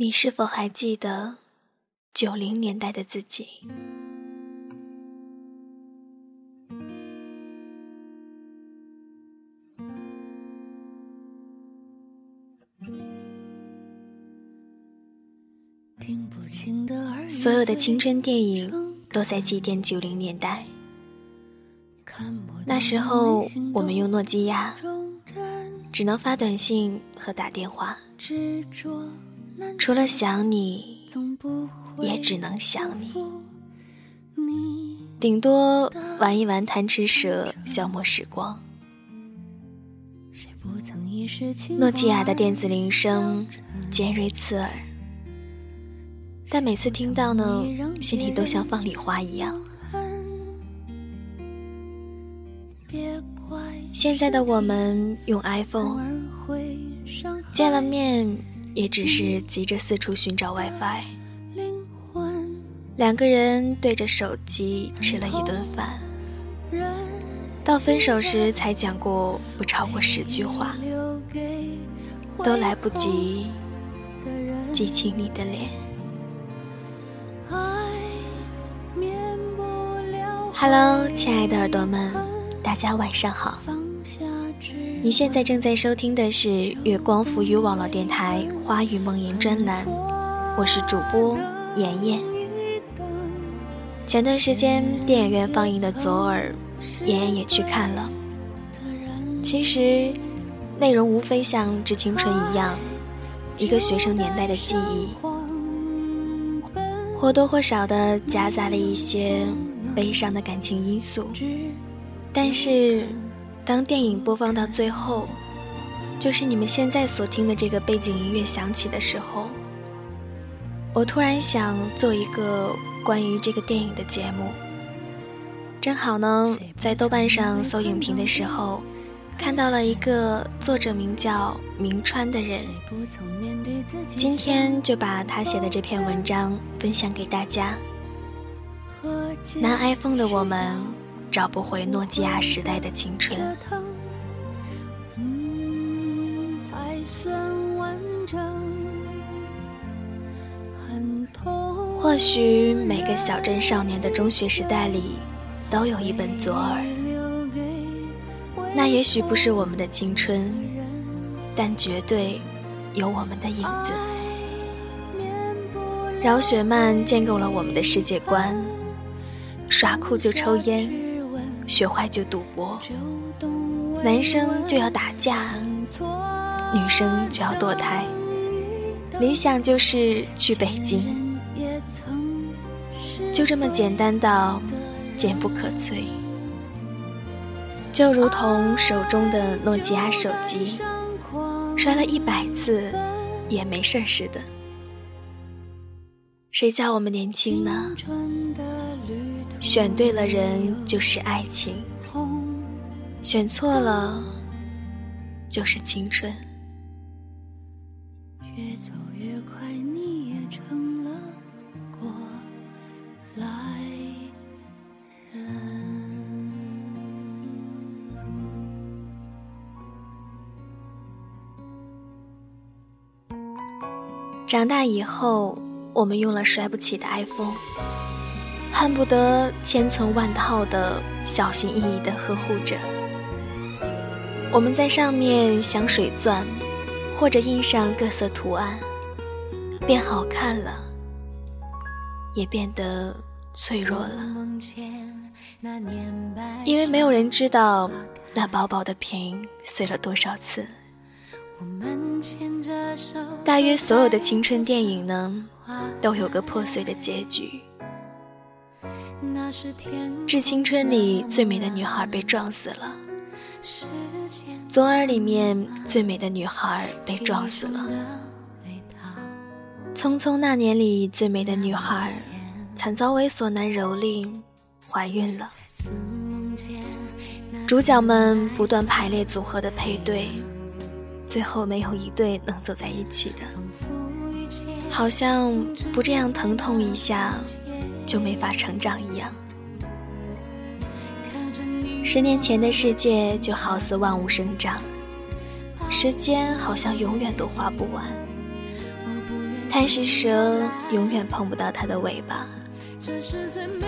你是否还记得九零年代的自己？所有的青春电影都在祭奠九零年代。那时候，我们用诺基亚，只能发短信和打电话。除了想你，也只能想你。顶多玩一玩贪吃蛇，消磨时光。诺基亚的电子铃声尖锐刺耳，但每次听到呢，心里都像放礼花一样。现在的我们用 iPhone，见了面。也只是急着四处寻找 WiFi，两个人对着手机吃了一顿饭，到分手时才讲过不超过十句话，都来不及记起你的脸。Hello，亲爱的耳朵们，大家晚上好。你现在正在收听的是月光浮语网络电台《花语梦言》专栏，我是主播妍妍。前段时间电影院放映的《左耳》，妍妍也去看了。其实，内容无非像《致青春》一样，一个学生年代的记忆，或多或少的夹杂了一些悲伤的感情因素，但是。当电影播放到最后，就是你们现在所听的这个背景音乐响起的时候，我突然想做一个关于这个电影的节目。正好呢，在豆瓣上搜影评的时候，看到了一个作者名叫明川的人，今天就把他写的这篇文章分享给大家。拿 iPhone 的我们。找不回诺基亚时代的青春。或许每个小镇少年的中学时代里，都有一本左耳。那也许不是我们的青春，但绝对有我们的影子。饶雪漫建构了我们的世界观，耍酷就抽烟。学坏就赌博，男生就要打架，女生就要堕胎，理想就是去北京，就这么简单到坚不可摧，就如同手中的诺基亚手机，摔了一百次也没事似的。谁叫我们年轻呢？选对了人就是爱情，选错了就是青春。越走越快，你也成了过来人。长大以后，我们用了摔不起的 iPhone。恨不得千层万套的小心翼翼地呵护着。我们在上面镶水钻，或者印上各色图案，变好看了，也变得脆弱了。因为没有人知道那薄薄的屏碎了多少次。大约所有的青春电影呢，都有个破碎的结局。《致青春》里最美的女孩被撞死了，《左耳》里面最美的女孩被撞死了，《匆匆那年》里最美的女孩惨遭猥琐男蹂躏，怀孕了。主角们不断排列组合的配对，最后没有一对能走在一起的，好像不这样疼痛一下。就没法成长一样。十年前的世界就好似万物生长，时间好像永远都花不完。贪食蛇永远碰不到它的尾巴。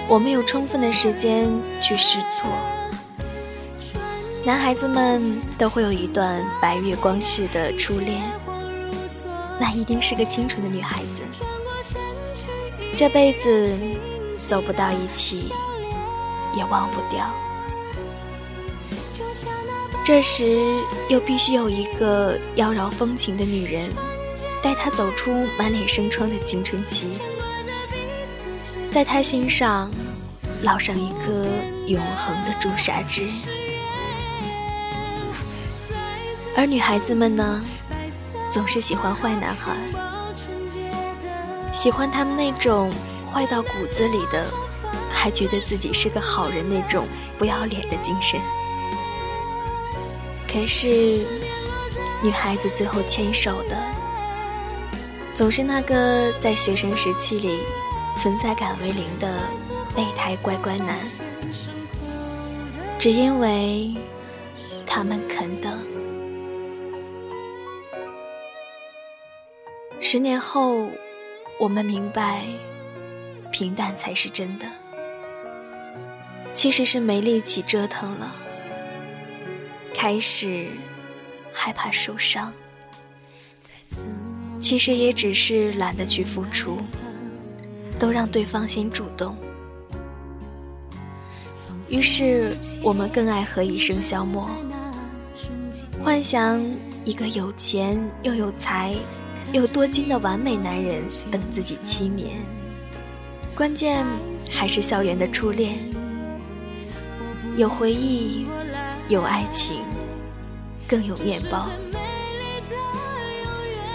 我们有充分的时间去试错。男孩子们都会有一段白月光式的初恋，那一定是个清纯的女孩子。这辈子走不到一起，也忘不掉。这时又必须有一个妖娆风情的女人，带他走出满脸生疮的青春期。在他心上烙上一颗永恒的朱砂痣，而女孩子们呢，总是喜欢坏男孩，喜欢他们那种坏到骨子里的，还觉得自己是个好人那种不要脸的精神。可是，女孩子最后牵手的，总是那个在学生时期里。存在感为零的备胎乖乖男，只因为他们肯等。十年后，我们明白，平淡才是真的。其实是没力气折腾了，开始害怕受伤，其实也只是懒得去付出。都让对方先主动，于是我们更爱和一生消磨，幻想一个有钱又有才又多金的完美男人等自己七年。关键还是校园的初恋，有回忆，有爱情，更有面包。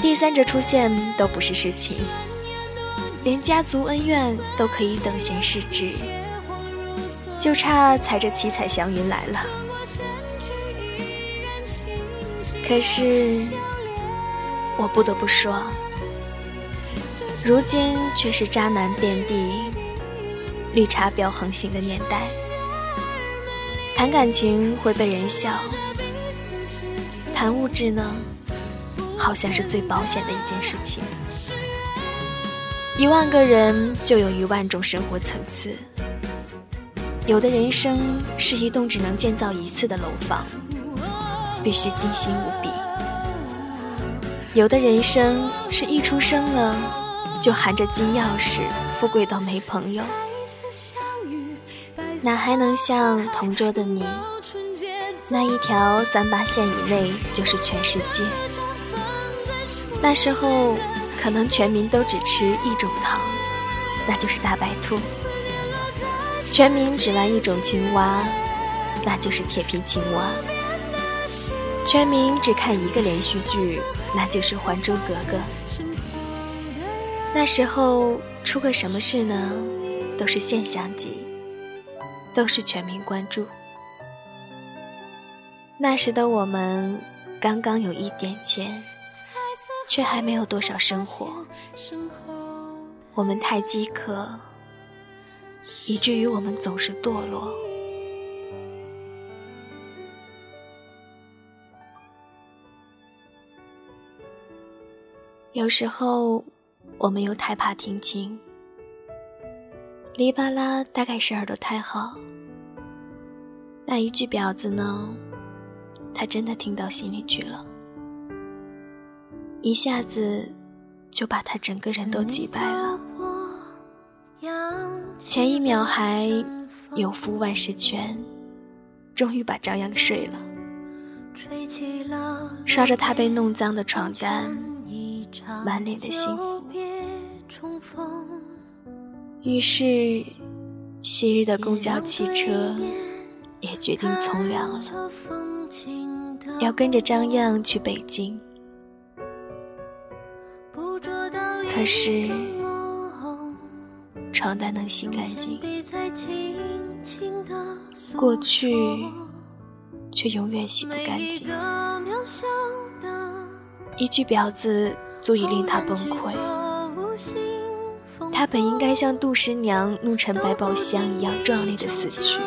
第三者出现都不是事情。连家族恩怨都可以等闲视之，就差踩着七彩祥云来了。可是，我不得不说，如今却是渣男遍地、绿茶婊横行的年代。谈感情会被人笑，谈物质呢，好像是最保险的一件事情。一万个人就有一万种生活层次，有的人生是一栋只能建造一次的楼房，必须精心无比；有的人生是一出生呢就含着金钥匙，富贵到没朋友，哪还能像同桌的你，那一条三八线以内就是全世界？那时候。可能全民都只吃一种糖，那就是大白兔；全民只玩一种青蛙，那就是铁皮青蛙；全民只看一个连续剧，那就是《还珠格格》。那时候出个什么事呢，都是现象级，都是全民关注。那时的我们刚刚有一点钱。却还没有多少生活，我们太饥渴，以至于我们总是堕落。有时候，我们又太怕听清，黎巴拉大概是耳朵太好，那一句婊子呢，他真的听到心里去了。一下子就把他整个人都击败了。前一秒还有福万事全，终于把朝阳睡了，刷着他被弄脏的床单，满脸的幸福。重逢于是，昔日的公交汽车也决定从良了，要跟着张漾去北京。可是，床单能洗干净，过去却永远洗不干净。一句婊子足以令他崩溃。本应该像杜十娘怒沉百宝箱一样壮烈的死去，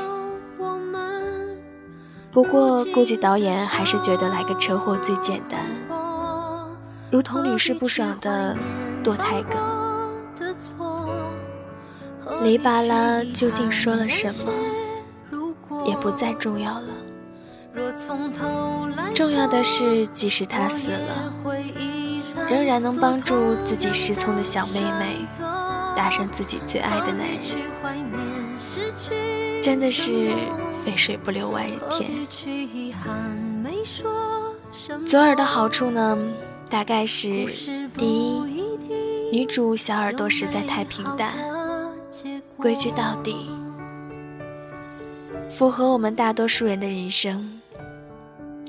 不过估计导演还是觉得来个车祸最简单，如同屡试不爽的。堕胎梗。黎巴拉究竟说了什么，也不再重要了。重要的是，即使他死了，仍然能帮助自己失聪的小妹妹搭上自己最爱的男人，真的是肥水不流外人田。左耳的好处呢，大概是第一，女主小耳朵实在太平淡，规矩到底，符合我们大多数人的人生。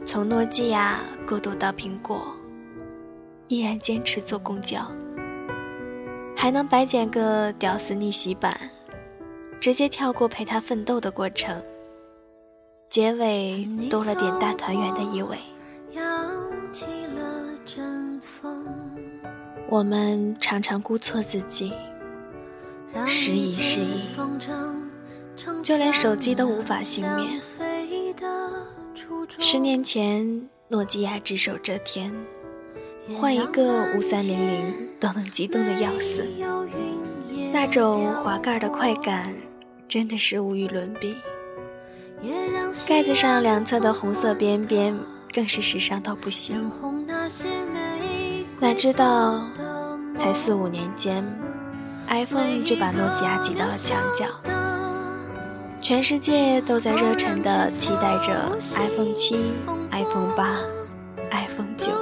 从诺基亚过渡到苹果，依然坚持坐公交，还能白捡个屌丝逆袭版，直接跳过陪他奋斗的过程，结尾多了点大团圆的意味。我们常常估错自己，时移世易，就连手机都无法幸免。十年前，诺基亚只手遮天，换一个五三零零都能激动的要死，那种滑盖的快感真的是无与伦比。盖子上两侧的红色边边更是时尚到不行。哪知道，才四五年间，iPhone 就把诺基亚挤到了墙角。全世界都在热忱地期待着 iPhone 七、iPhone 八、iPhone 九，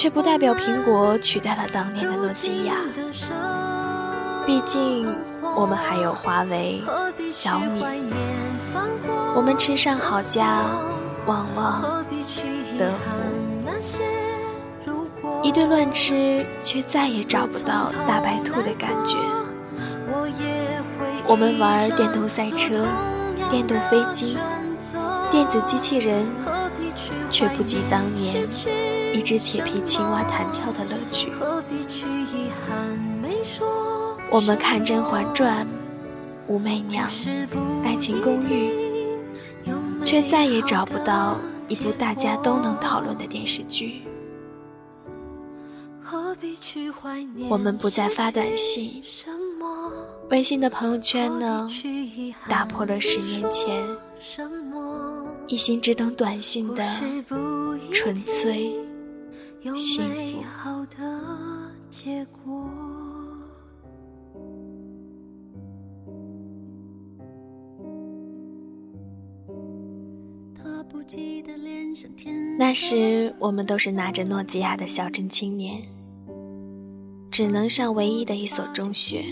却不代表苹果取代了当年的诺基亚。毕竟，我们还有华为、小米，我们吃上好家、旺旺、德芙，一顿乱吃，却再也找不到大白兔的感觉。我们玩电动赛车、电动飞机、电子机器人，却不及当年一只铁皮青蛙弹跳的乐趣。我们看《甄嬛传》《武媚娘》《爱情公寓》，却再也找不到一部大家都能讨论的电视剧。我们不再发短信。微信的朋友圈呢，打破了十年前一心只等短信的纯粹幸福。那时我们都是拿着诺基亚的小镇青年，只能上唯一的一所中学。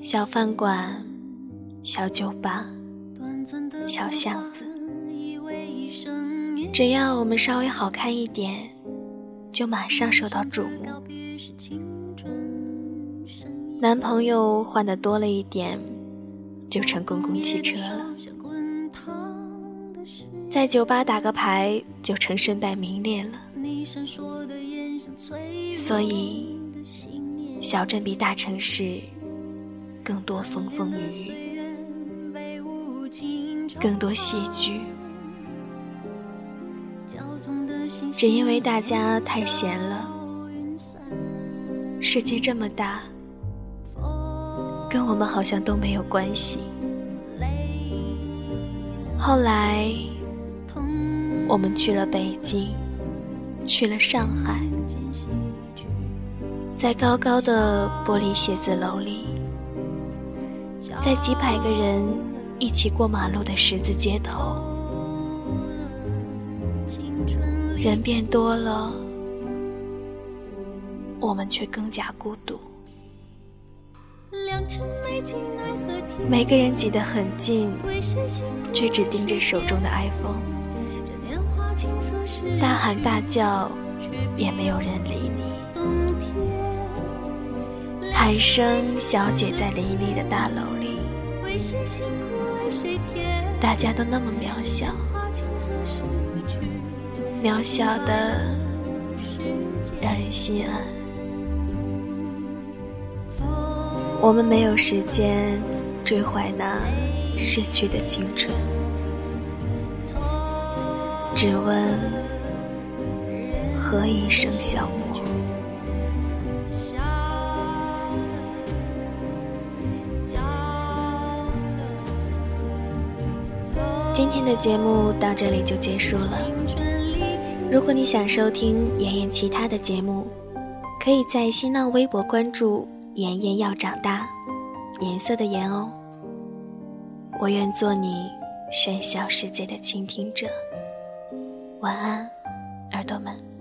小饭馆、小酒吧、小巷子，只要我们稍微好看一点，就马上受到瞩目。男朋友换的多了一点，就成公共汽车了。在酒吧打个牌，就成身败名裂了。所以，小镇比大城市。更多风风雨雨，更多戏剧，只因为大家太闲了。世界这么大，跟我们好像都没有关系。后来，我们去了北京，去了上海，在高高的玻璃写字楼里。在几百个人一起过马路的十字街头，人变多了，我们却更加孤独。每个人挤得很近，却只盯着手中的 iPhone，大喊大叫，也没有人理你。喊声小姐在林立的大楼里。大家都那么渺小，渺小的让人心安。我们没有时间追怀那逝去的青春，只问何以笙箫默？今天的节目到这里就结束了。如果你想收听妍妍其他的节目，可以在新浪微博关注“妍妍要长大”，颜色的颜哦。我愿做你喧嚣世界的倾听者。晚安，耳朵们。